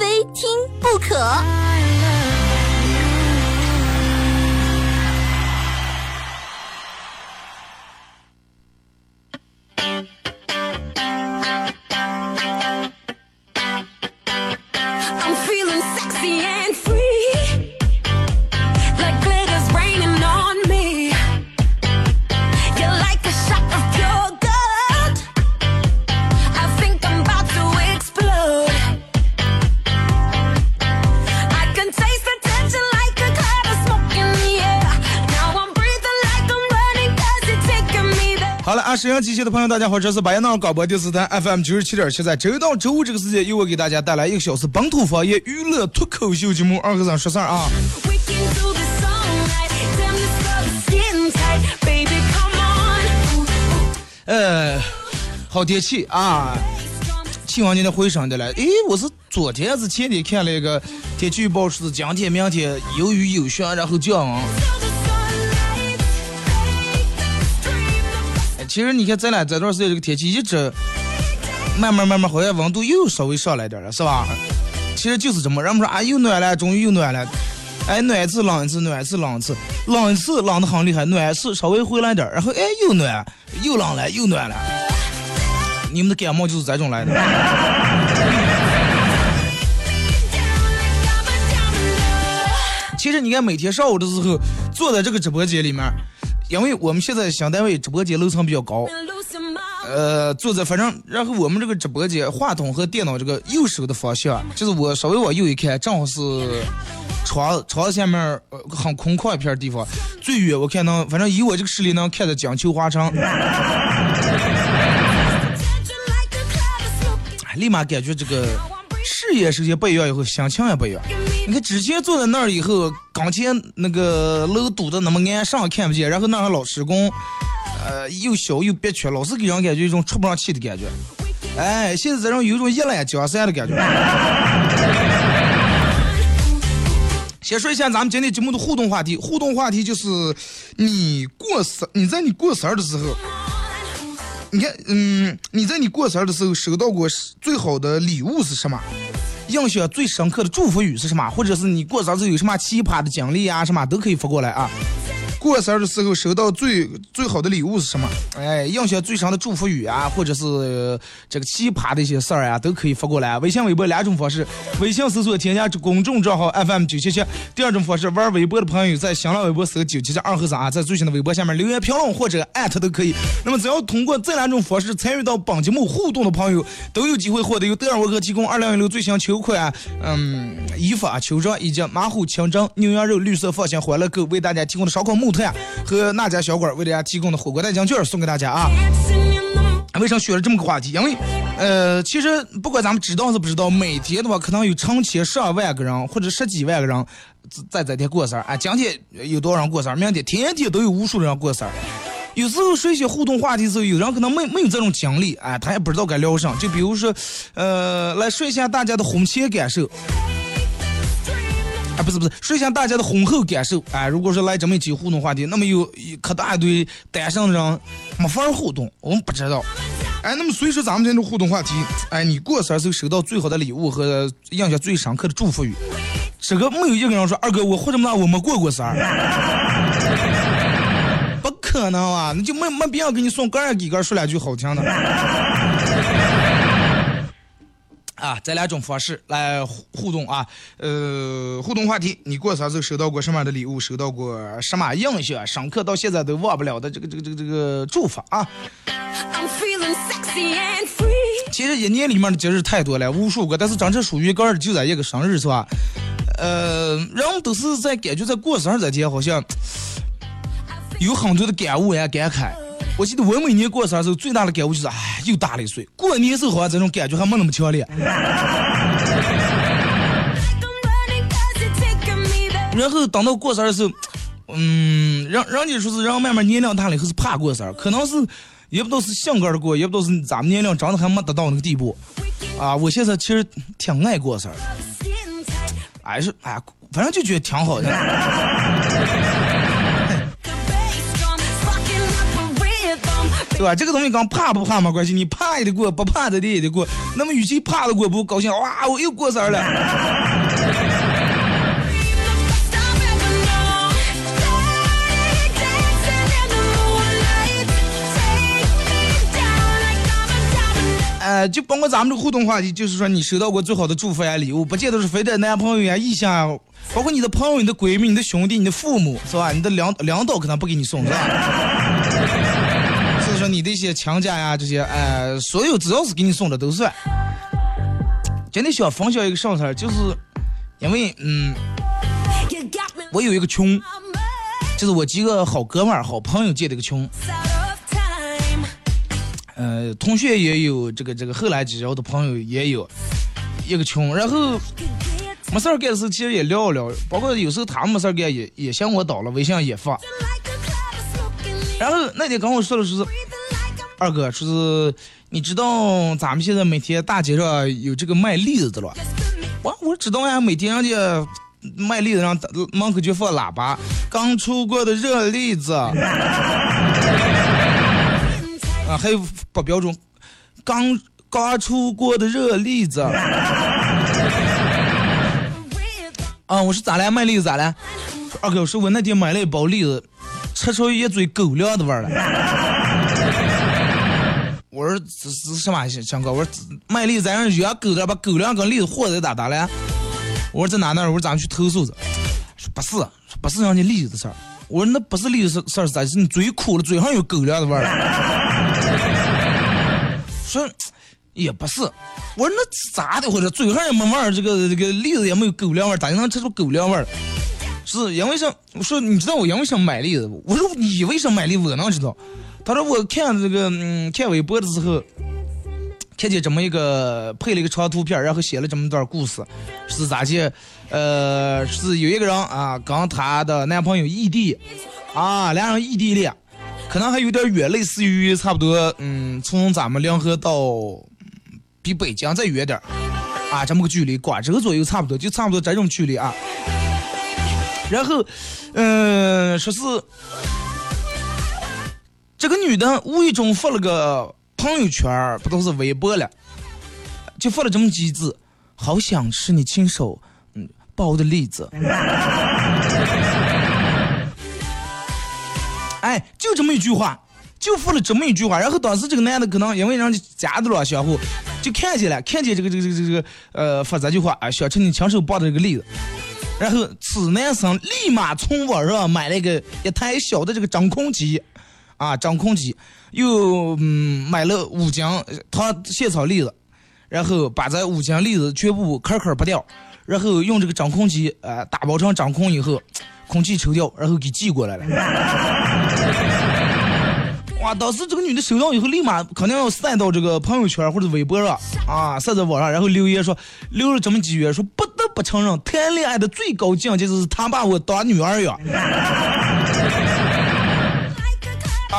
非听不可。沈阳机械的朋友，大家好，这是白洋广播电视台 FM 九十七点七，在周一到周五这个时间，由我给大家带来一个小时本土方言娱乐脱口秀节目。二哥咱说事儿啊。呃，好天气啊，气温今天回升的了。诶，我是昨天还是前天看了一个天气预报，是今天、明天有雨有雪，然后降温。其实你看，咱俩这段时间这个天气一直慢慢慢慢，好像温度又稍微上来点了，是吧？其实就是这么，人们说啊，又暖了，终于又暖了。哎，暖一次冷一次，暖一次冷一次，冷一次冷的很厉害，暖一次稍微回来点然后哎又暖，又冷了，又暖了。你们的感冒就是这种来的。其实你看，每天上午的时候坐在这个直播间里面。因为我们现在新单位直播间楼层比较高，呃，坐在反正，然后我们这个直播间话筒和电脑这个右手的方向，就是我稍微往右一看，正好是床床下面很空旷一片地方，最远我看能，反正以我这个视力能看到江秋华城，立马感觉这个视野首先不一样，以后心情也不一样。你看之前坐在那儿以后，刚前那个楼堵的那么暗，上看不见，然后那个老施工，呃，又小又憋屈，老是给人感觉一种出不上气的感觉。哎，现在这种有一种一览江山的感觉。先说一下咱们今天节目的互动话题，互动话题就是你过生，你在你过生日的时候，你看，嗯，你在你过生日的时候收到过最好的礼物是什么？印象最深刻的祝福语是什么？或者是你过生日有什么奇葩的经历啊？什么都可以发过来啊。过生日的时候收到最最好的礼物是什么？哎，印象最深的祝福语啊，或者是这个奇葩的一些事儿啊，都可以发过来。微信、微博两种方式：微信搜索添加公众账号 FM 九七七；第二种方式，玩微博的朋友在新浪微博搜九七七二和三啊，在最新的微博下面留言评论或者艾特都可以。那么只要通过这两种方式参与到本节目互动的朋友，都有机会获得由德尔沃克提供二零一六最新秋款嗯衣服啊、秋装以及马虎清蒸牛羊肉绿色放心欢乐购为大家提供的烧烤木。和那家小馆为大家提供的火锅代金券送给大家啊！为啥选了这么个话题？因为，呃，其实不管咱们知道是不知道，每天的话可能有成千上万个人或者十几万个人在在这天过生日啊。今天有多少人过生日？明天天天都有无数人过生日。有时候说一些互动话题的时候，有人可能没没有这种经历啊，他也不知道该聊啥。就比如说，呃，来说一下大家的婚前感受。不是不是，说一下大家的婚后感受啊！如果说来这么一期互动话题，那么有可大一堆单身的人没法互动，我们不知道。哎，那么所以说咱们今天的互动话题，哎，你过生日时候收到最好的礼物和印象最深刻的祝福语，这个没有一个人说二哥我活这么大我没过过生日，不可能啊！那就没没必要给你送个儿给个说两句好听的。啊，这两种方式来互互动啊，呃，互动话题，你过生日收到过什么样的礼物？收到过什么印象深刻到现在都忘不了的这个这个这个这个祝福啊？其实一年里面的节日太多了，无数个，但是真正属于个人就在一个生日是吧？呃，人都是在感觉在过生日这天好像有很多的感悟呀感慨。我记得我每年过生日时候最大的感悟就是，哎，又大了一岁。过年时候好像这种感觉还没那么强烈。然后等到过生日的时候，嗯，人人家说是人慢慢年龄大了以后是怕过生日，可能是也不知道是性格的过，也不知道是咱们年龄长得还没达到那个地步。啊，我现在其实挺爱过生日，哎是哎，反正就觉得挺好的。对吧？这个东西跟怕不怕没关系，你怕也得过，不怕的也得过。那么与其怕的过，不高兴，哇，我又过生日了。呃，就包括咱们这个互动话题，就是说你收到过最好的祝福呀、礼物，不见得是非得男朋友呀、异性啊，包括你的朋友、你的闺蜜、你的兄弟、你的父母，是吧？你的领领导可能不给你送，是吧？你的一些强家呀，这些，呃，所有只要是给你送的都算。今天想分享一个上事儿，就是因为，嗯，我有一个群，就是我几个好哥们儿、好朋友建的一个群。呃，同学也有这个这个，后来结交的朋友也有一个群，然后没事儿干的时候其实也聊一聊，包括有时候他们没事儿干也也向我倒了微信也发。然后那天跟我说的是二哥，说是你知道咱们现在每天大街上有这个卖栗子的了？我我知道呀，每天人家卖栗子，让门口就放喇叭，刚出锅的热栗子。啊，还有不标准，刚刚出锅的热栗子。啊，我是咋了？卖栗子咋了？二哥，我说我那天买了一包栗子，吃出一嘴狗粮的味儿了。我说这是什么香哥？我说卖栗子咱让养狗的，把狗粮跟栗子和在咋咋了？我说在哪呢？我说咱们去投诉去。不是，不是让你栗子的事儿。我说那不是栗子事儿是咋？是你嘴苦了，嘴上有狗粮的味儿。说也不是，我说那咋的回事？嘴上也没味儿，这个这个栗子也没有狗粮味儿，咋就能吃出狗粮味儿？是因为啥？我说你知道我因为啥买栗子不？我说你为啥买栗子？我能知道？他说我看这个嗯看微博的时候，看见这么一个配了一个长图片，然后写了这么一段故事，是咋的？呃，是有一个人啊，跟她的男朋友异地，啊，两人异地恋，可能还有点远，类似于差不多，嗯，从咱们临河到比北京再远点啊，这么个距离，广州左右差不多，就差不多这种距离啊。然后，嗯，说是这个女的无意中发了个朋友圈，不都是微博了，就发了这么几字：好想吃你亲手嗯。包的栗子，哎，就这么一句话，就发了这么一句话。然后当时这个男的可能因为人家夹的了相互，就看见了，看见这个这个这个这个呃发这句话啊，想吃你亲手包的这个栗子。然后此男生立马从网上买了一个一台小的这个真空机，啊，真空机，又嗯买了五斤他现炒栗子，然后把这五斤栗子全部壳壳剥掉。然后用这个真空机，呃，打包成真空以后，空气抽掉，然后给寄过来了。哇！当时这个女的收到以后，立马肯定要晒到这个朋友圈或者微博上，啊，晒在网上，然后留言说，留了这么几句，说不得不承认，谈恋爱的最高境界就是他把我当女儿养。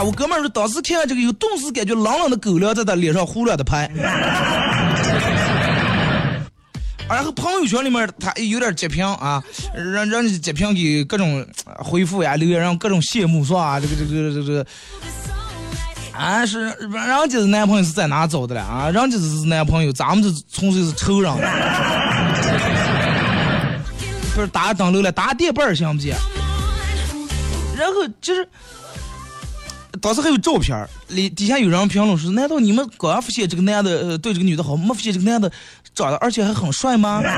我哥们儿说，当时看这个，有顿时感觉冷冷的狗粮在他脸上胡乱的拍。然后朋友圈里面他有点截屏啊，让让你截屏给各种回复呀留言，让各种羡慕是吧？这个这个这个，这个啊是，人家的男朋友是在哪找的了啊？人家是男朋友，咱们这纯粹是仇人。不是打灯笼了，打电板行不行？然后就是。当时还有照片里底下有人评论说：“难道你们刚发现这个男的对这个女的好，没发现这个男的长得而且还很帅吗？”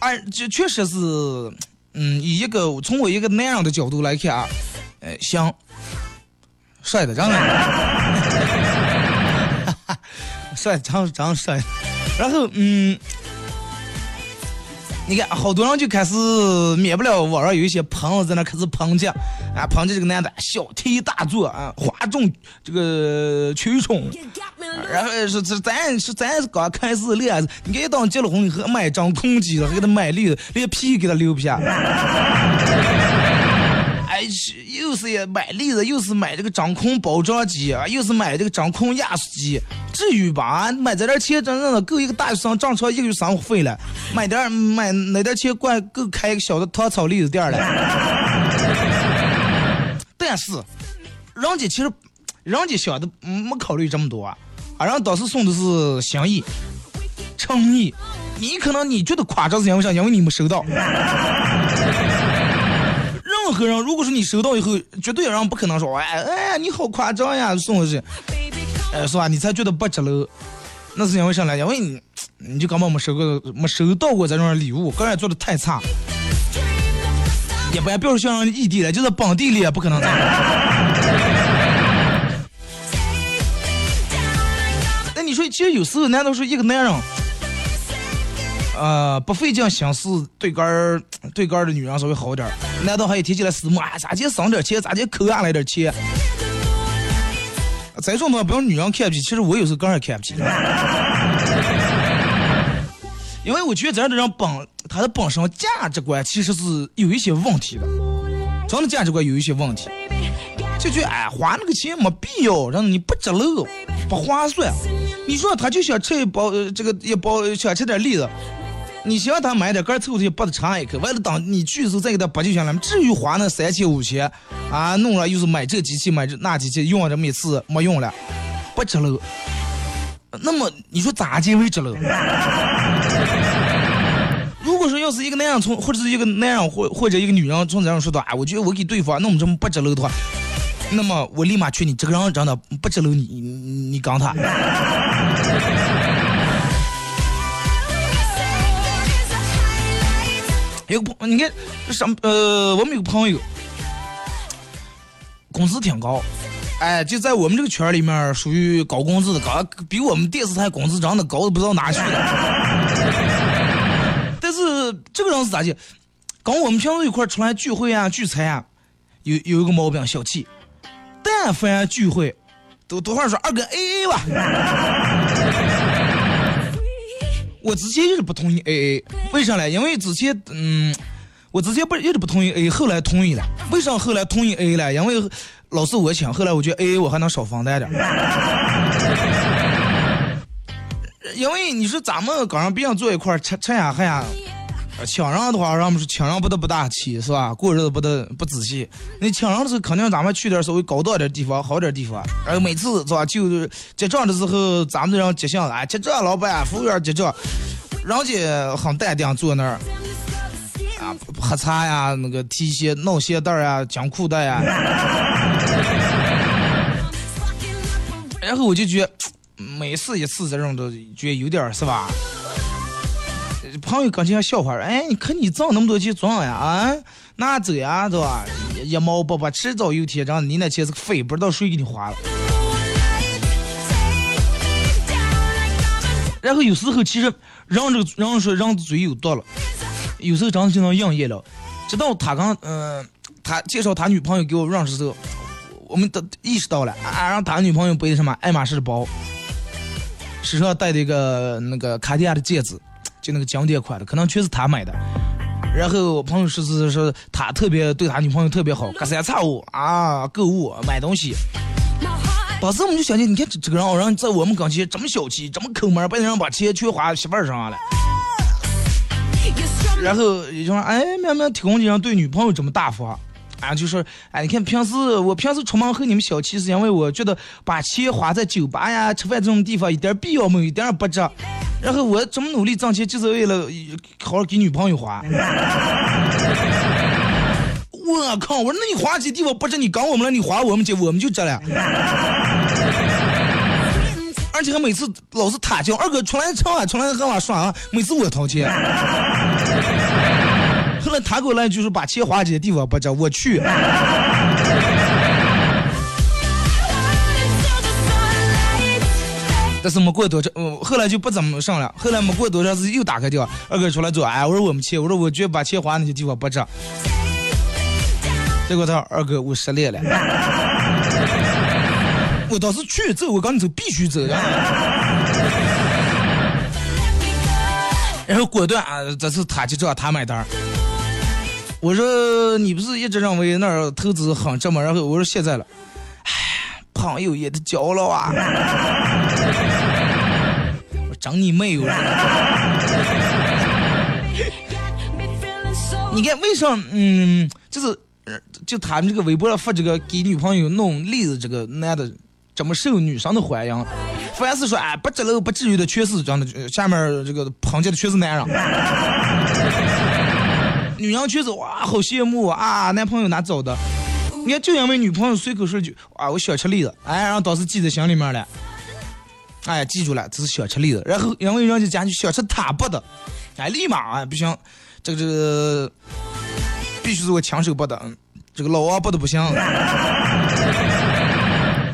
哎，这确实是，嗯，以一个从我一个男人的角度来看啊，呃，行，帅的，真的，帅，长长帅。然后，嗯，你看，好多人就开始免不了网上有一些朋友在那开始抨击啊，抨击这个男的小题大做啊，哗众这个取宠，然后是是咱是咱是刚开始练，你给当结了婚以后买张空机了，还给他买绿的，连皮给他留不下。哎，又是买栗子，又是买这个掌控包装机啊，又是买这个掌控压缩机，至于吧？买这点钱真正的够一个大学生挣车一个月生活费了，买点买那点钱怪够开一个小的糖炒栗子店了。但是，人家其实，人家想的没考虑这么多啊，人当时送的是心意、诚意，你可能你觉得夸张是因为啥？因为你没收到。任何人，如果说你收到以后，绝对人不可能说，哎哎，你好夸张呀，送回去，哎，是吧？你才觉得不值了，那是因为啥呢？因为你，你就根本没收过，没收到过这种礼物，个人做的太差。也不不要说像异地的，就是本地的，也不可能这样。那 你说，其实有时候，难道说一个男人？呃，不费劲心思对杆儿对杆儿的女人稍微好点儿，难道还要提起来私募啊？咋就省点钱？咋就抠下来点钱？再说嘛，不用女人看不起，其实我有时候个人看不起。因为我觉得这样的人本他的本身价值观其实是有一些问题的，真的价值观有一些问题。就觉得哎，花那个钱没必要，让你不值了，不划算。你说他就想吃一包这个一包，想吃点栗子。你希望他买点，个凑凑不得尝一口，为了等你去的时候再给他拔就行了。至于花那三千五千，啊，弄了又是买这机器买这那机器，用了这么一次没用了，不值了。那么你说咋结为值了？如果说要是一个男人从，或者是一个男人或或者一个女人从这样说到，啊，我觉得我给对方弄这么不值了的话，那么我立马劝你，这个人真的不值了，你你你刚他。有个朋，你看上呃，我们有个朋友，工资挺高，哎，就在我们这个圈里面属于高工资的，高比我们电视台工资涨的高的不知道哪去了。但是这个人是咋的？跟我们平时一块出来聚会啊、聚餐啊，有有一个毛病，小气。但凡聚会，都多少说二哥 A A 吧。我之前一直不同意 A A，为啥嘞？因为之前，嗯，我之前不一直不同意 AA，后来同意了。为啥后来同意 AA 了？因为老是我请，后来我觉得 A A 我还能少房贷点。因为你说咱们刚上别人坐一块吃吃呀喝呀。请人的话，人们说请人不得不大气，是吧？过日子不得不仔细。你请人的时候，肯定咱们去点稍微高档点地方，好点地方。然后每次是吧，就结账的时候，咱们这人结账啊，结账老板、服务员结账，人家很淡定坐那儿啊，喝茶呀，那个提鞋、弄鞋带呀、讲裤带呀。然后我就觉得，每次一次这种都觉得有点是吧？朋友刚才还笑话，哎，你看你挣那么多钱赚呀？啊，拿走呀，对吧？一毛不拔，迟早有天，让你那钱是个废，不知道谁给你花了。然后有时候其实人这个人说人嘴有毒了，有时候真的就能应验了。直到他刚嗯，他介绍他女朋友给我认识时候，我们都意识到了，啊，让他女朋友背的什么爱马仕的包，手上戴的一个那个卡地亚的戒指。那个经典款的，可能全是他买的。然后我朋友说是说他特别对他女朋友特别好，隔三差五啊购物买东西。当时我们就想起，你看这这个人，人在我们跟前这么小气，这么抠门，把人把钱全花媳妇儿上了。然后也就说，哎，明明提供这样对女朋友这么大方。啊，就说，哎，你看平时我平时出门和你们小气，是因为我觉得把钱花在酒吧呀、吃饭这种地方一点必要没有，一点不值。然后我这么努力挣钱，就是为了好好给女朋友花。我靠！我说那你花这地方不值，你搞我们了，你花我们这，我们就这了。而且还每次老是他叫二哥出来唱啊，出来和我耍啊，每次我掏钱。后来他给我来就是把钱花这些地方不值，我去。但是没过多长，呃后来就不怎么上了。后来没过多长时间又打开掉，二哥出来走，哎，我说我没钱，我说我觉得把钱花那些地方不值。结果他二哥我失恋了，我当时去走，我告诉你走必须走，然后然后果断啊，这次他就知道他买单。我说你不是一直认为那儿投资很值吗？然后我说现在了，唉，朋友也得交了啊。我整你妹！我说，你看为啥？嗯，就是呃就他们这个微博上发这个给女朋友弄例子，这个男的这么受女生的欢迎，凡是说哎不值了不至于的，全是这样的，呃下面这个抨击的全是男人。女人全是哇，好羡慕啊！男朋友哪找的？你看，就因为女朋友随口说句啊，我想吃栗子，哎，然后当时记在心里面了，哎，记住了，这是小吃栗子。然后因为人家家就想吃塔不的，哎，立马啊不行，这个这个必须是我亲手剥的，这个老王剥的不行。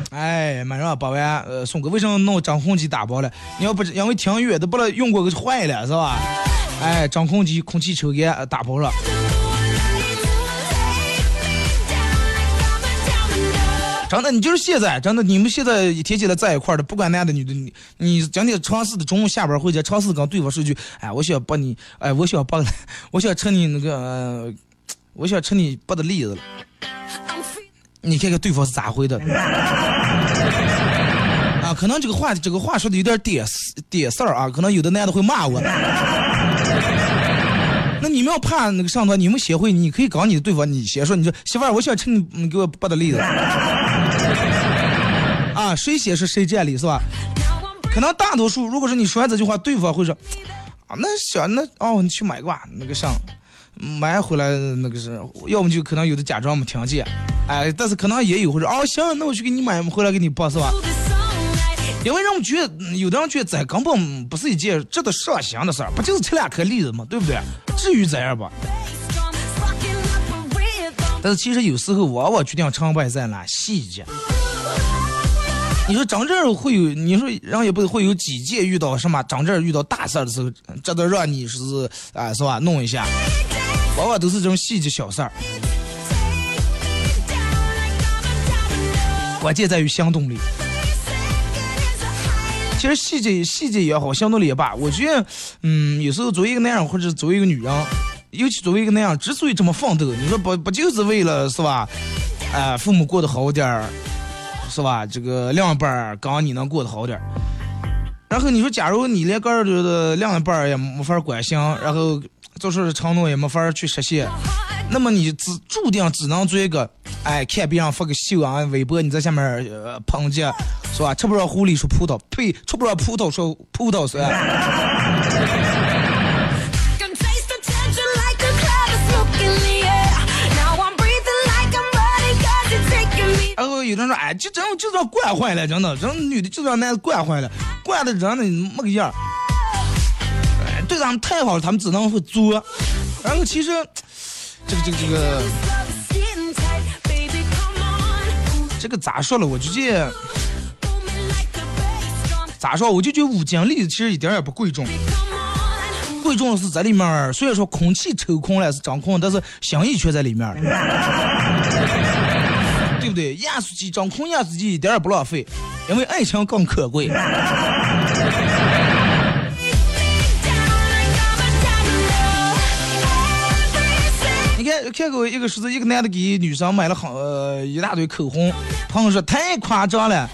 哎，马上八万，呃，送个为什么弄真空机打包了？你要不因为挺远的，把它用过给坏了是吧？哎，真空机空气抽烟打包了。真的，你就是现在，真的，你们现在一天起来在一块的，不管男的女的，你你今天尝试的中午下班回家，尝试跟对方说句，哎，我想把你，哎，我想把，我想吃你那个，我想吃你剥的栗子了。你看看对方是咋回的？啊，可能这个话这个话说的有点点点事儿啊，可能有的男的会骂我。那你们要怕那个上头，你们协会你可以搞你的对方，你先说，你说媳妇儿，我想吃你你给我剥的栗子。啊，谁先是谁占理是吧？可能大多数，如果是你说完这句话，对方会说，啊，那行，那哦，你去买个吧，那个上，买回来那个是，要么就可能有的假装没听见，哎，但是可能也有会说，哦，行，那我去给你买回来给你剥是吧？因为让我们觉得，有的人觉得这根本不是一件值得上心的事儿，不就是吃两颗栗子吗？对不对？至于这样吧？但是其实有时候往往决定成败在哪细节。你说真正会有，你说人也不会有几届遇到什么真正遇到大事的时候，这都让你是啊、是吧弄一下，往往都是这种细节小事儿。关键在于行动力。其实细节细节也好，行动力也罢，我觉得，嗯，有时候作为一个男人或者作为一个女人，尤其作为一个男人，之所以这么奋斗，你说不不就是为了是吧？哎、父母过得好点儿，是吧？这个另一半儿刚你能过得好点儿。然后你说，假如你连个儿的另一半儿也没法关心，然后做出的承诺也没法去实现，那么你只注定只能做一个，哎，看别人发个秀啊，微博你在下面呃抨击，是吧？吃不着狐狸说葡萄，呸，吃不着葡萄说葡萄酸。然后有人说，哎，就这样就这样惯坏了，真的，这女的就让男的惯坏了，惯的人呢没个样儿。哎，对他们太好了，他们只能会作。然后其实，这个这个这个这个咋说了？我就觉咋说？我就觉得五金栗子其实一点也不贵重，贵重的是在里面。虽然说空气抽空了是掌控，但是心意却在里面。对不对？压缩机掌控压缩机一点也不浪费，因为爱情更可贵。看，过一个是一个男的给女生买了好呃一大堆口红，朋友说太夸张了。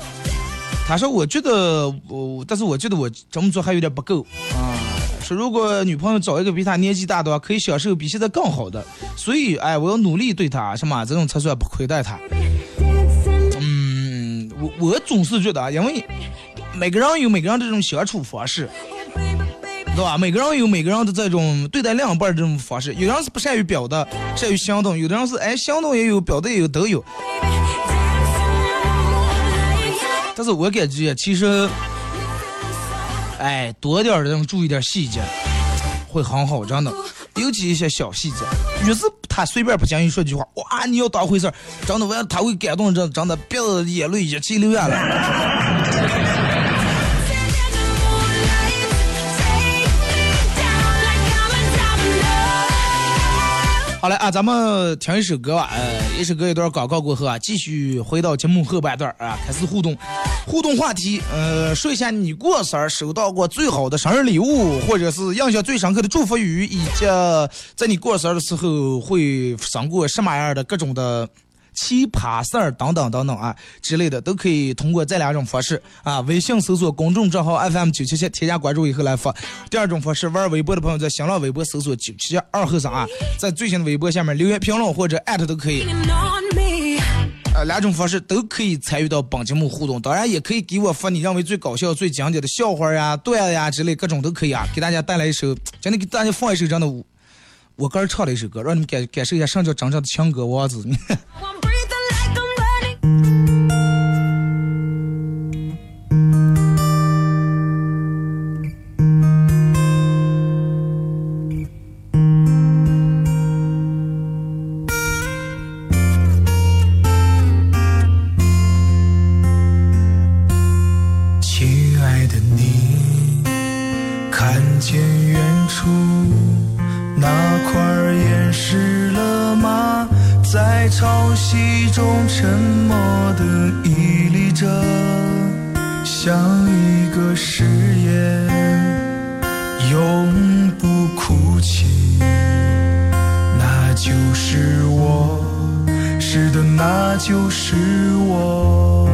他说我觉得我，但是我觉得我这么做还有点不够啊。说如果女朋友找一个比他年纪大的话，可以享受比现在更好的。所以哎，我要努力对她什么，这种才算不亏待她。嗯，我我总是觉得啊，因为每个人有每个人这种相处方式，对吧？每个人有每个人的这种对待另一半的这种方式。有人是不善于表达，善于行动；有的人是哎行动也有，表达也有，都有。但是我感觉其实，哎，多点儿这种注意点儿细节，会很好，真的。尤其一些小细节，越是他随便不经意说句话，哇，你要当回事儿，真的，完他会感动，真真的，别的眼泪一起流下来。好嘞啊，咱们听一首歌吧。呃，一首歌一段广告过后啊，继续回到节目后半段啊，开始互动。互动话题，呃，说一下你过生日收到过最好的生日礼物，或者是印象最深刻的祝福语，以及在你过生日的时候会赏过什么样的各种的。奇葩事儿等等等等啊之类的，都可以通过这两种方式啊，微信搜索公众账号 FM 九七七，添加关注以后来发。第二种方式，玩微博的朋友在新浪微博搜索九七七二后生啊，在最新的微博下面留言评论或者艾特都可以。呃，两种方式都可以参与到本节目互动，当然也可以给我发你认为最搞笑、最经典的笑话呀、段子呀之类各种都可以啊，给大家带来一首，今天给大家放一首这样的舞。我个人唱了一首歌，让你们感感受一下什么叫真正的强哥王子。潮汐中沉默的屹立着，像一个誓言，永不哭泣。那就是我，是的，那就是我。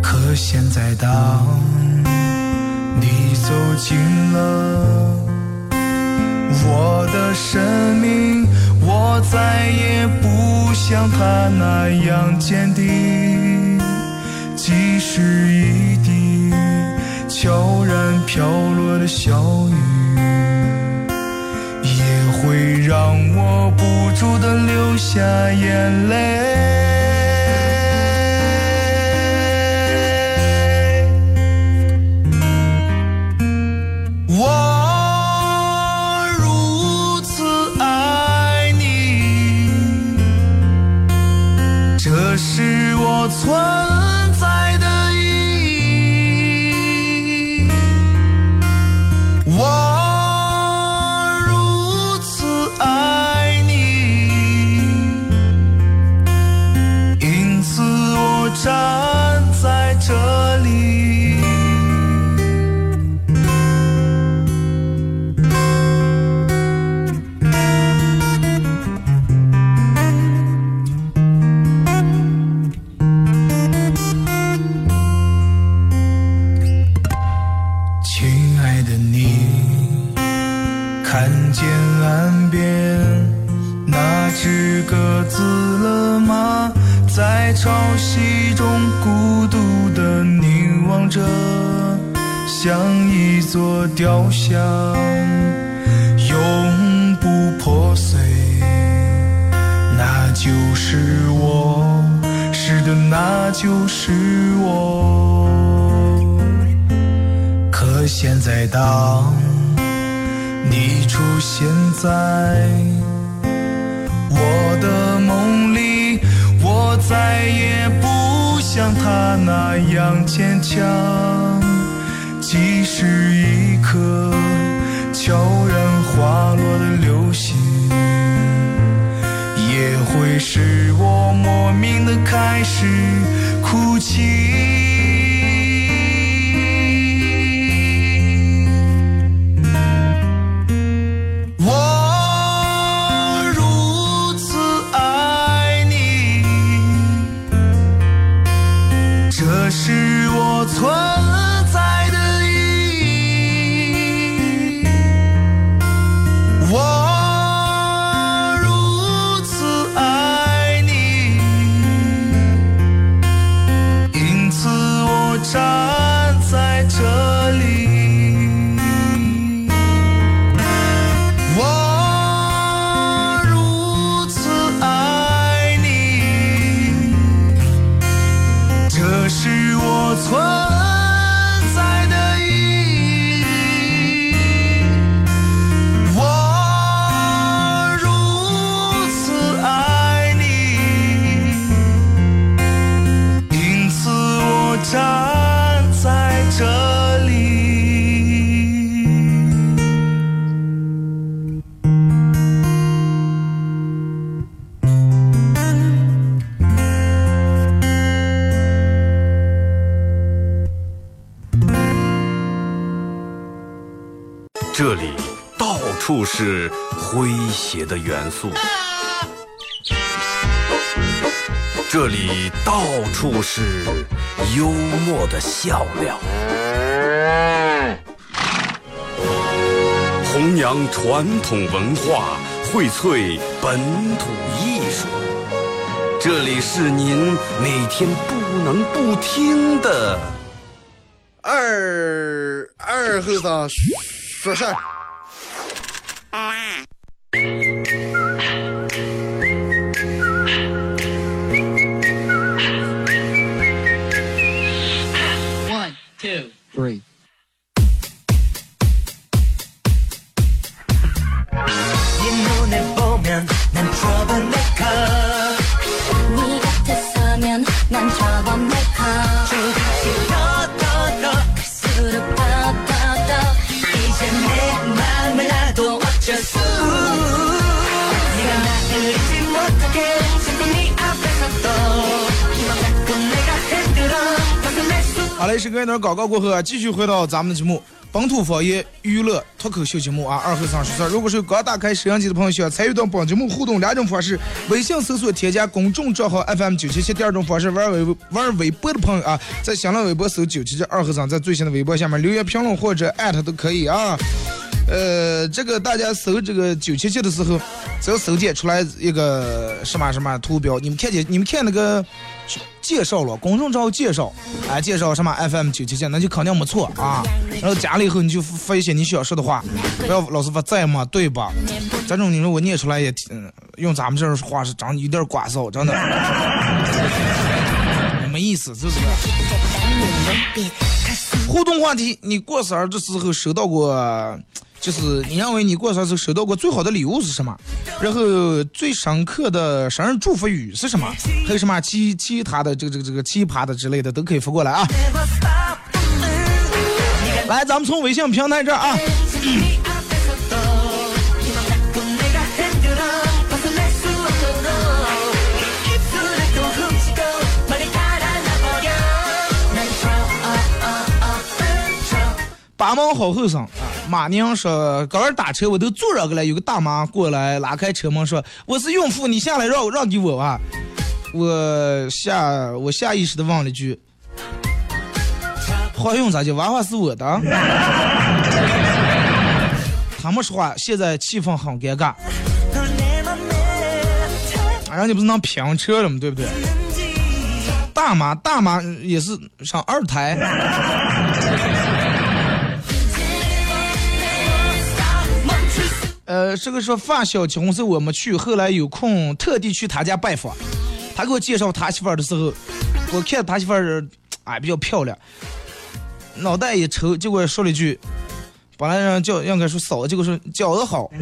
可现在，当你走进了我的生命，我再也不像他那样坚定。即使一滴悄然飘落的小雨，也会让我不住的流下眼泪。我存现在我的梦里，我再也不像他那样坚强。即使一颗悄然滑落的流星，也会使我莫名的开始哭泣。这是我存处是诙谐的元素，这里到处是幽默的笑料。弘扬传统文化，荟萃本土艺术。这里是您每天不能不听的二二后生说事儿。告过后啊，继续回到咱们的节目《本土方言娱乐脱口秀》节目啊，二和三十四。如果是刚打开摄像机的朋友，需要参与到本节目互动两种方式：微信搜索添加公众账号 FM 九七七；第二种方式，玩微玩微博的朋友啊，在新浪微博搜九七七二和尚，在最新的微博下面留言评论或者艾特都可以啊。呃，这个大家搜这个九七七的时候，只要搜见出来一个什么什么图标，你们看见你们看那个介绍了，公众账号介绍，哎，介绍什么 FM 九七七，那就肯定没错啊。然后加了以后，你就发一些你想说的话，不要老是发在吗？对吧？这种你说我念出来也挺，用咱们这儿话是长有点瓜骚，真的 没意思，是不是？互动话题：你过生日的时候收到过，就是你认为你过生日收到过最好的礼物是什么？然后最深刻的生日祝福语是什么？还有什么其其他的这个这个这个奇葩的之类的都可以发过来啊！来，咱们从微信平台这儿啊，八毛好后生。马宁说，刚刚打车我都坐上个了，有个大妈过来拉开车门说：“我是孕妇，你下来让让给我吧！”我下我下意识的问了句：“怀孕咋就娃娃是我的？”他们说话，现在气氛很尴尬。啊，人家不是能拼车了吗？对不对？大妈，大妈也是上二胎。呃，这个说发小结婚时我们去，后来有空特地去他家拜访。他给我介绍他媳妇儿的时候，我看他媳妇儿，哎，比较漂亮，脑袋一抽，结果说了一句，本来让叫应该说嫂子，结果说饺子好。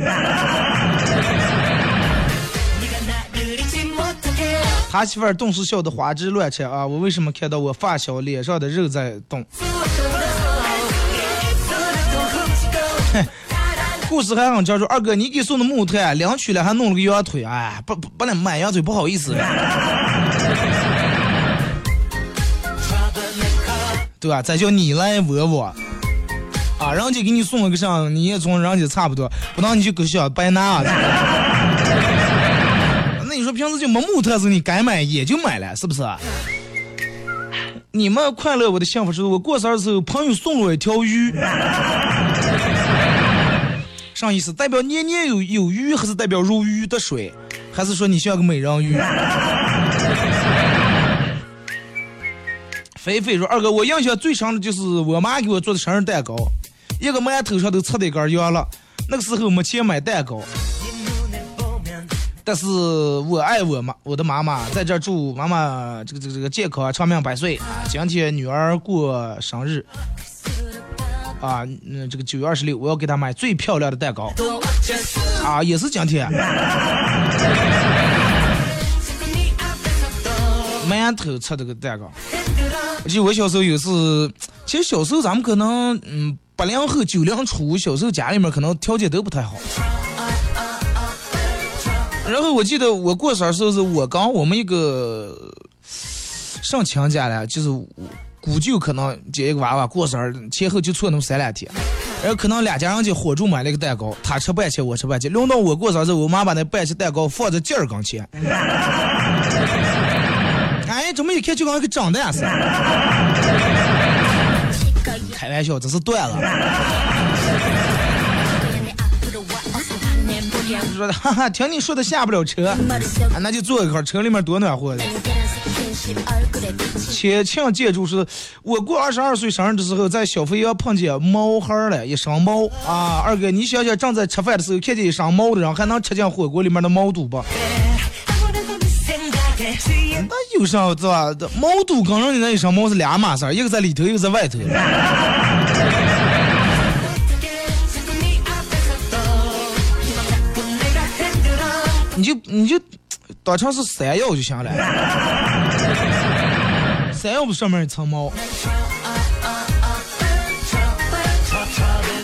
他媳妇儿顿时笑得花枝乱颤啊！我为什么看到我发小脸上的肉在动？故事还很长说，二哥，你给送的木炭领取了，还弄了个羊腿，哎，不不不能买羊腿，不好意思。对吧？再叫你来我我，啊，人家给你送了个上，你也从人家差不多，不能你就给小白拿啊。那你说平时就没木特子，你该买也就买了，是不是？你们快乐，我的幸福是我过生日时候，朋友送了我一条鱼。啥意思？代表年年有有余，还是代表如鱼得水？还是说你像个美人鱼？菲菲说：“二哥，我印象最深的就是我妈给我做的生日蛋糕，一个馒头上都插的一根羊了。那个时候没钱买蛋糕，但是我爱我妈，我的妈妈在这祝妈妈这个这个这个健康长命百岁啊！今天女儿过生日。”啊，嗯，这个九月二十六，我要给他买最漂亮的蛋糕。啊，也是今天。馒头吃这个蛋糕。我记得我小时候有次，其实小时候咱们可能，嗯，八零后、九零初，小时候家里面可能条件都不太好。然后我记得我过生日时候是我刚我们一个上亲家了，就是我。姑舅可能接一个娃娃过生日，前后就错那么三两天。然后可能两家人就火住买了一个蛋糕，他吃半截，我吃半截。轮到我过生日，我妈把那半截蛋糕放在劲儿跟前。哎，怎么一看就跟一个长蛋似的。开玩笑，这是断了。说的，哈哈，听你说的下不了车，啊，那就坐一会儿，车里面多暖和的。千庆建筑是，我过二十二岁生日的时候，在小肥羊碰见毛孩了，一身猫啊！二哥，你想想，正在吃饭的时候看见一身猫的人，还能吃进火锅里面的毛肚不？那有啥子吧？毛肚跟人的那一身猫是俩码事，一个在里头，一个在外头。你就你就当成是山药就行了，山药不上面一层毛。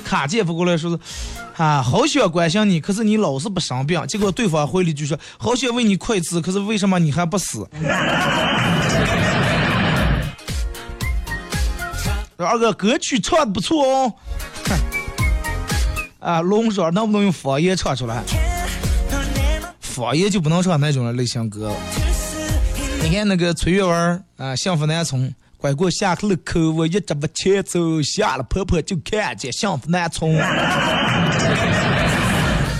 卡姐夫过来说是，啊，好想关心你，可是你老是不生病。结果对方回了一句说，好想为你快治，可是为什么你还不死？二哥歌曲唱的不错哦，哼啊，龙说能不能用方言唱出来？方言就不能唱那种类型歌。你看那个崔月文啊，幸福南村，拐过下个路口，我一直往前走，下了坡坡就看见幸福南村。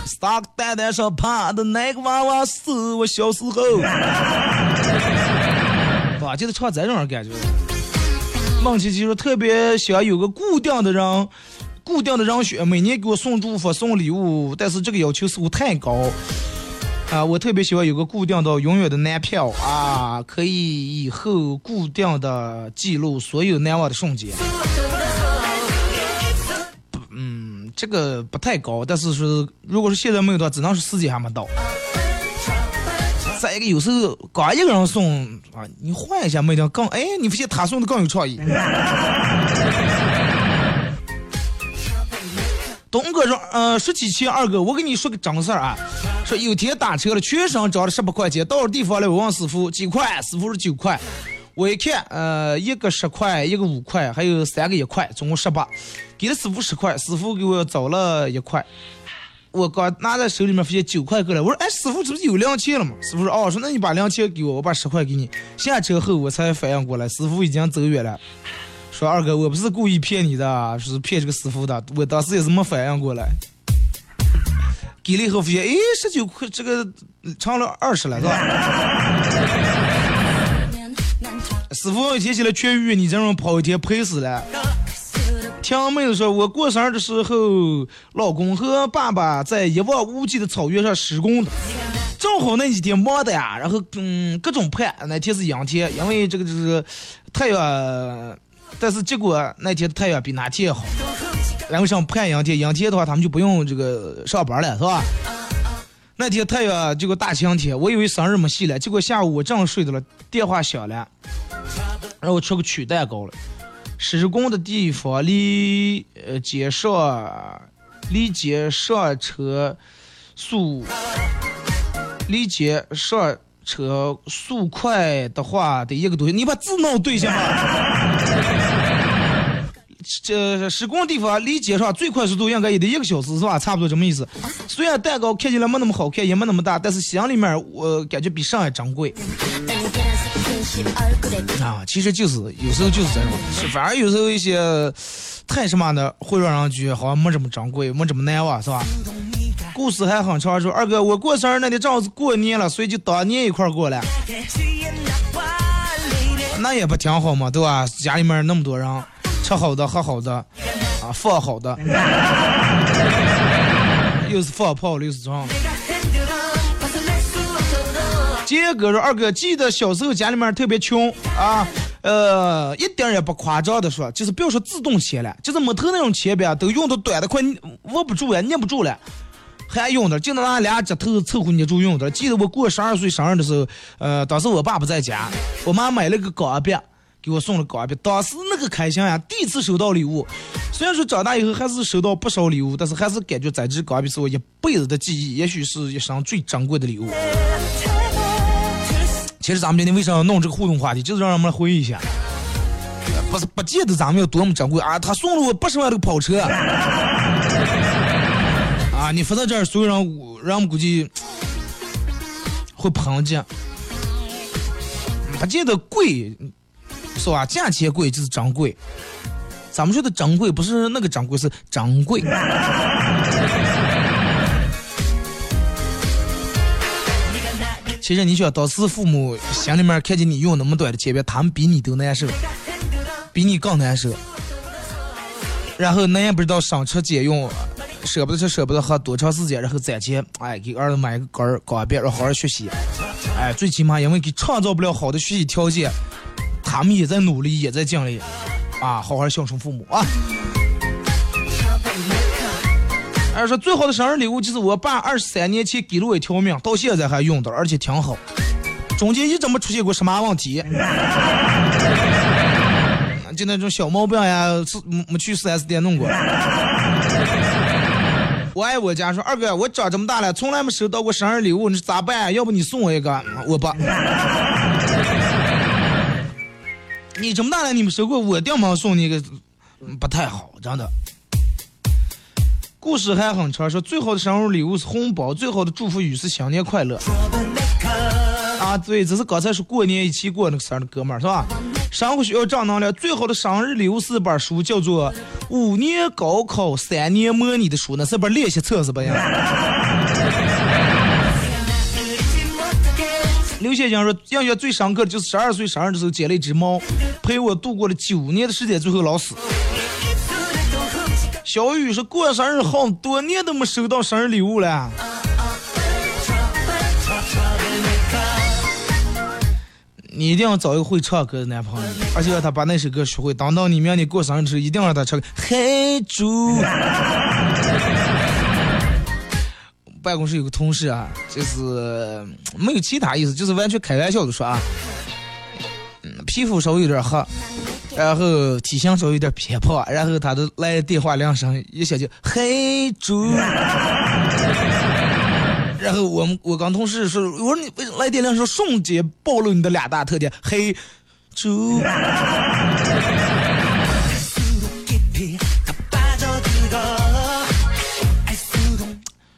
三个 蛋蛋上爬的那个娃娃是我小时候。哇，就是唱这种感觉。梦琪琪说特别想有个固定的人，固定的人选，每年给我送祝福、送礼物，但是这个要求似乎太高。啊，我特别喜欢有个固定到、永远的男票啊，可以以后固定的记录所有难忘的瞬间。嗯，这个不太高，但是说，如果是现在没有的话，只能是时间还没到。再一个，有时候刚一个人送啊，你换一下，没定更哎，你发现他送的更有创意。东哥说，呃，说起钱，二哥，我跟你说个真事儿啊。说有天打车了，全身交了十八块钱，到了地方了，我问师傅几块，师傅说九块。我一看，呃，一个十块，一个五块，还有三个一块，总共十八。给了师傅十块，师傅给我找了一块。我刚拿在手里面，发现九块够了。我说，哎，师傅这不是有两钱了吗？师傅说，哦，说那你把两钱给我，我把十块给你。下车后我才反应过来，师傅已经走远了。说二哥，我不是故意骗你的，是骗这个师傅的。我当时也是没反应过来。给了以后发现，哎，十九块，这个成了二十了，是吧？师傅一天起来痊愈，你这种跑一天赔死了。听妹子说，我过生日的时候，老公和爸爸在一望无际的草原上施工的，正好那几天忙的呀，然后嗯，各种盼那天是阴天，因为这个就是太阳，但是结果那天太阳比那天好。然后想盼阳天，阳天的话他们就不用这个上班了，是吧？那天太阳结果大晴天，我以为生日没戏了，结果下午我正睡着了，电话响了，让我吃个曲蛋糕了。施工的地方离呃街上离街上车速离街上车速快的话得一个多，你把字弄对行吗？这施工地方离街上最快速度应该也得一个小时是吧？差不多这么意思。虽然蛋糕看起来没那么好看，也没那么大，但是心里面我感觉比上海珍贵。啊，其实就是有时候就是这种，反而有时候一些太什么的会让人觉得好像没这么珍贵，没这么难忘，是吧？故事还很长，说二哥，我过生日那天正好是过年了，所以就当年一块过了。那也不挺好嘛，对吧？家里面那么多人。吃好的，喝好的，啊，放好的，又是放炮，又是装。杰哥说：“二哥，记得小时候家里面特别穷啊，呃，一点也不夸张的说，就是不要说自动铅了，就是木头那种铅笔啊，都用的短的快握不住呀，捏不住了，还用的，就拿俩指头凑合捏住用的。记得我过十二岁生日的时候，呃，当时我爸不在家，我妈买了个钢笔。”给我送了钢笔，当时那个开心呀！第一次收到礼物，虽然说长大以后还是收到不少礼物，但是还是感觉这支钢笔是我一辈子的记忆，也许是一生最珍贵的礼物。其实咱们今天为啥要弄这个互动话题，就是让人们回忆一下。不是不见得咱们有多么珍贵啊！他送了我八十万的跑车，啊！你放到这儿，所有人人们估计会抨击，不见得贵，是吧？价钱贵就是珍贵。咱们说的珍贵不是那个珍贵，是珍贵。其实你想，当时父母心里面看见你用那么短的铅笔，他们比你都难受，比你更难受。然后那也不知道省吃俭用，舍不得吃舍不得喝多长时间，然后攒钱，哎，给儿子买个杆儿钢笔，让好好学习。哎，最起码因为给创造不了好的学习条件，他们也在努力，也在尽力，啊，好好孝顺父母啊。二说最好的生日礼物就是我爸二十三年前给了我一条命，到现在还用着，而且挺好。中间一直没出现过什么问题，就那种小毛病呀，是没去四 S 店弄过。我爱我家说二哥，我长这么大了，从来没收到过生日礼物，你咋办？要不你送我一个？我不。你这么大了，你没收过，我爹妈送你个，不太好，真的。故事还很长，说最好的生日礼物是红包，最好的祝福语是新年快乐。啊，对，这是刚才说过年一起过那个生日的哥们儿是吧？生活需要正能量，最好的生日礼物是本书，叫做《五年高考三年模拟》的书，那是本练习册是不刘先生说，印象最深刻的就是十二岁生日的时候捡了一只猫，陪我度过了九年的时间，最后老死。小雨说过生日好多年都没收到生日礼物了。你一定要找一个会唱歌的男朋友，而且让他把那首歌学会。等到你明年过生日的时候，一定要让他唱。黑猪。办公室有个同事啊，就是没有其他意思，就是完全开玩笑的说啊，皮肤稍微有点黑。然后体型稍微有点偏胖，然后他的来电话铃声一响就黑猪，然后我们我跟同事说，我说你为什么来电铃声瞬间暴露你的两大特点，黑猪。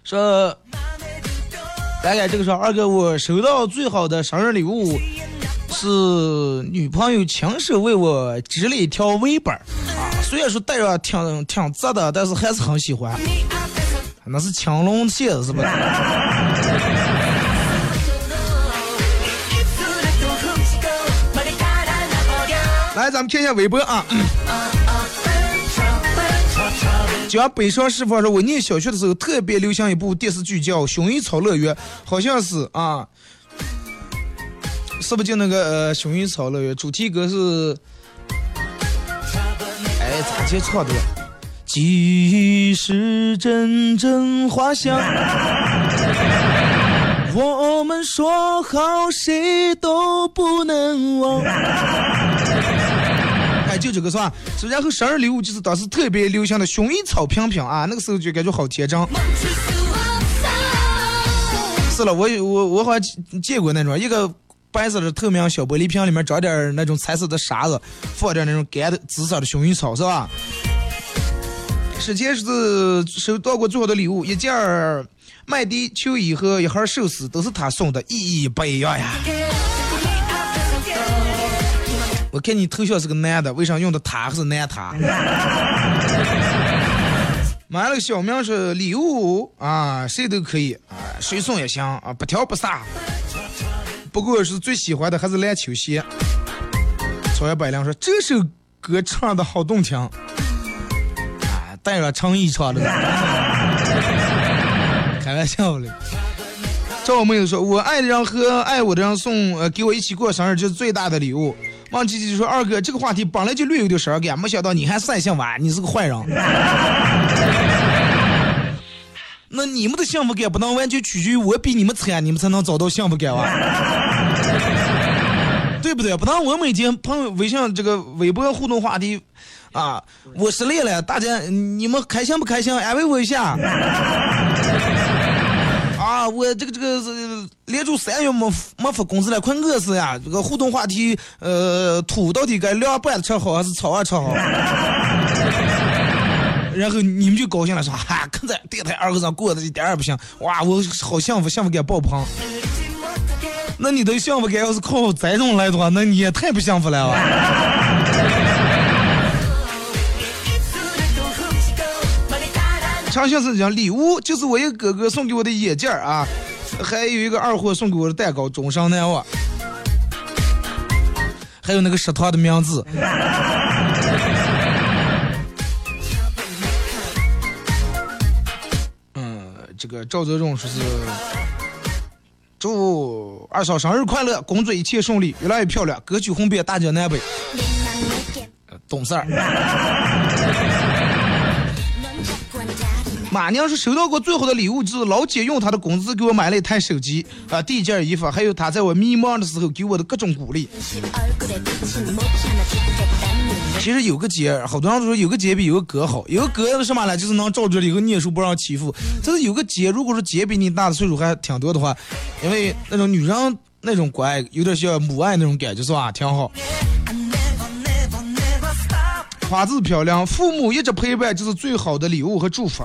说，大概这个时候，二哥我收到最好的生日礼物。是女朋友亲手为我织了一条围脖啊，虽然说戴着挺挺扎的，但是还是很喜欢。那是青龙线是不是？来，咱们看一下微博啊。讲北上师傅说，我念小学的时候特别流行一部电视剧叫《薰衣草乐园》，好像是啊。是不就那个呃薰衣草乐园主题歌是？哎，咋接错的？即使阵阵花香，我们说好谁都不能忘。就这个是吧？是然后生日礼物就是当时特别流行的薰衣草瓶瓶啊，那个时候就感觉好天真。是了，我我我好像见过那种一个。白色的透明小玻璃瓶里面装点那种彩色的沙子，放点那种干的紫色的薰衣草，是吧？之前是收到过最好的礼物，一件麦迪秋衣和一盒寿司，都是他送的，意义不一样呀。我看你头像是个男的，为啥用的他还是男他？买了个小明是礼物啊，谁都可以啊，谁送也行啊，不挑不撒。不过是最喜欢的还是篮球鞋。草原百灵说这首歌唱的好动听，啊，带着诚意唱的。开玩笑的。赵妹子说，我爱的人和爱我的人送呃给我一起过生日就是最大的礼物。王姐姐说二哥这个话题本来就略有点伤感，没想到你还善性晚，你是个坏人。那你们的幸福感不能完全取决于我比你们惨，你们才能找到幸福感哇？对不对？不能我每天朋友微信这个微博互动话题啊，我失恋了，大家你们开心不开心？安慰我一下。啊，我这个这个是连住三月没没发工资了，快饿死呀！这个互动话题，呃，土到底该凉拌吃好还是炒啊吃好？然后你们就高兴了，说哈，看在电台二和尚过得一点也不行，哇，我好幸福，幸福感爆棚。那你的幸福感要是靠栽种来的话，那你也太不幸福了吧？长信是讲礼物，就是我一个哥哥送给我的眼镜啊，还有一个二货送给我的蛋糕，终生难忘。还有那个食堂的名字。嗯，这个赵泽忠说是祝二嫂生日快乐，工作一切顺利，越来越漂亮，歌曲红遍大江南北。懂事儿。马娘是收到过最好的礼物，就是老姐用她的工资给我买了一台手机啊，第一件衣服，还有她在我迷茫的时候给我的各种鼓励。其实有个姐，好多人都说有个姐比有个哥好，有个哥是什么呢？就是能照着以后念书不让欺负。但是有个姐，如果说姐比你大的岁数还挺多的话，因为那种女人那种乖，有点像母爱那种感觉，是吧？挺好。花字漂亮，父母一直陪伴就是最好的礼物和祝福。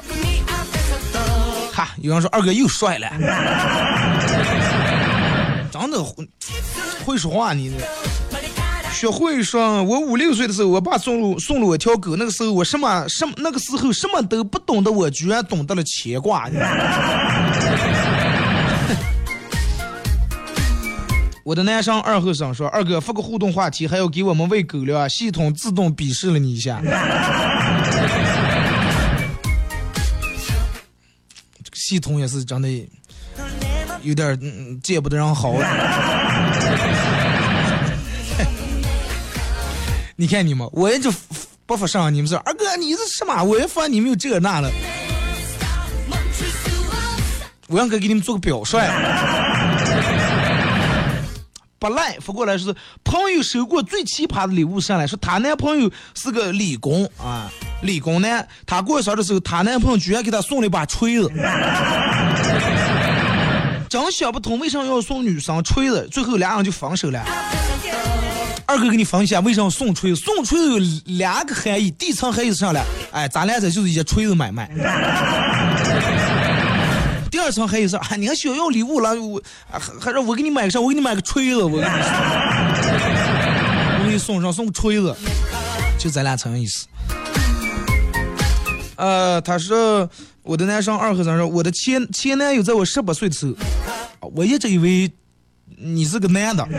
有人说二哥又帅了，真的会说话你。学会说，我五六岁的时候，我爸送了送了我条狗，那个时候我什么什么那个时候什么都不懂得我，居然懂得了牵挂。我的男生二后生说：“二哥发个互动话题，还要给我们喂狗粮，系统自动鄙视了你一下。系统也是真的有点嗯见不得人好。你看你们，我也就不服上，你们说二哥你是什么？我一发你们又这那了，我让哥给你们做个表率。”不赖发过来是朋友收过最奇葩的礼物上来说她男朋友是个理工啊，理工男。她过生日的时候，她男朋友居然给她送了一把锤子，真想不通为什么要送女生锤子，最后俩人就分手了。二哥给你分析下为什么送锤子？送锤子有两个含义，第一层含义是啥嘞？哎，咱俩这就是一锤子买卖。第二层含义是啊，你还想要礼物了，我还还让我给你买个啥？我给你买个锤子，我给你，我给你送上送锤子，就咱俩层意思。呃，他说我的男生二和尚说我的前前男友在我十八岁的时候，我一直以为你是个男的。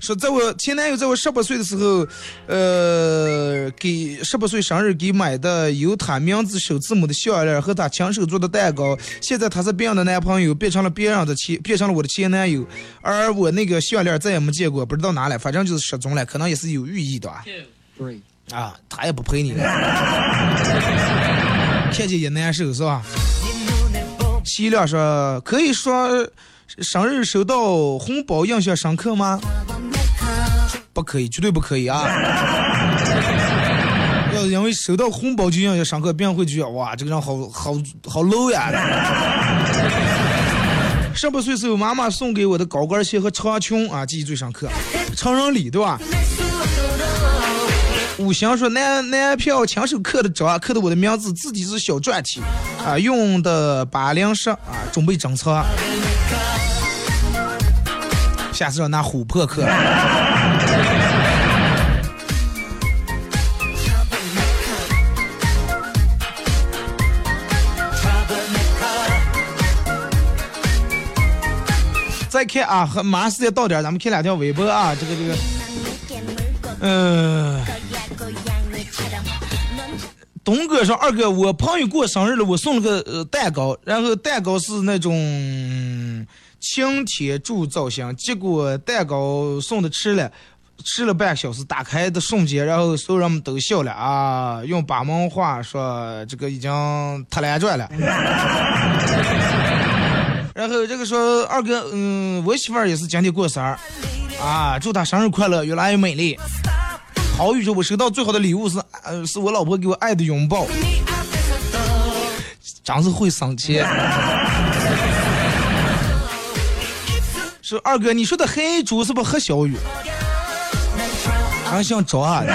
说在我前男友在我十八岁的时候，呃，给十八岁生日给买的有他名字首字母的项链和他亲手做的蛋糕。现在他是别人的男朋友，变成了别人的前，变成了我的前男友。而我那个项链再也没见过，不知道哪来，反正就是失踪了，可能也是有寓意的。Two, three. 啊，他也不陪你了，看见也难受是吧？齐亮说，可以说生日收到红包印象深刻吗？不可以，绝对不可以啊！要因为收到红包就印象深刻，别人会觉得哇，这个人好好好 low 呀。十八岁时候，妈妈送给我的高跟鞋和长裙啊，记忆最深刻。成人礼对吧？五行说男男票亲手刻的章，刻的我的名字，自己是小篆体啊，用的八零十啊，准备整车。下次要拿琥珀刻。再看啊，和马上时间到点，咱们看两条微博啊，这个这个，嗯、东哥说：“二哥，我朋友过生日了，我送了个蛋糕，然后蛋糕是那种擎天柱造型，结果蛋糕送的迟了，迟了半小时，打开的瞬间，然后所有人们都笑了啊，用巴蒙话说这个已经特难转了。”然后这个说二哥，嗯，我媳妇儿也是今天过生日，啊，祝她生日快乐，越来越美丽。郝宇说，我收到最好的礼物是，呃，是我老婆给我爱的拥抱。真 是会生气。说二哥，你说的黑猪是不是何小雨？俺想找俺。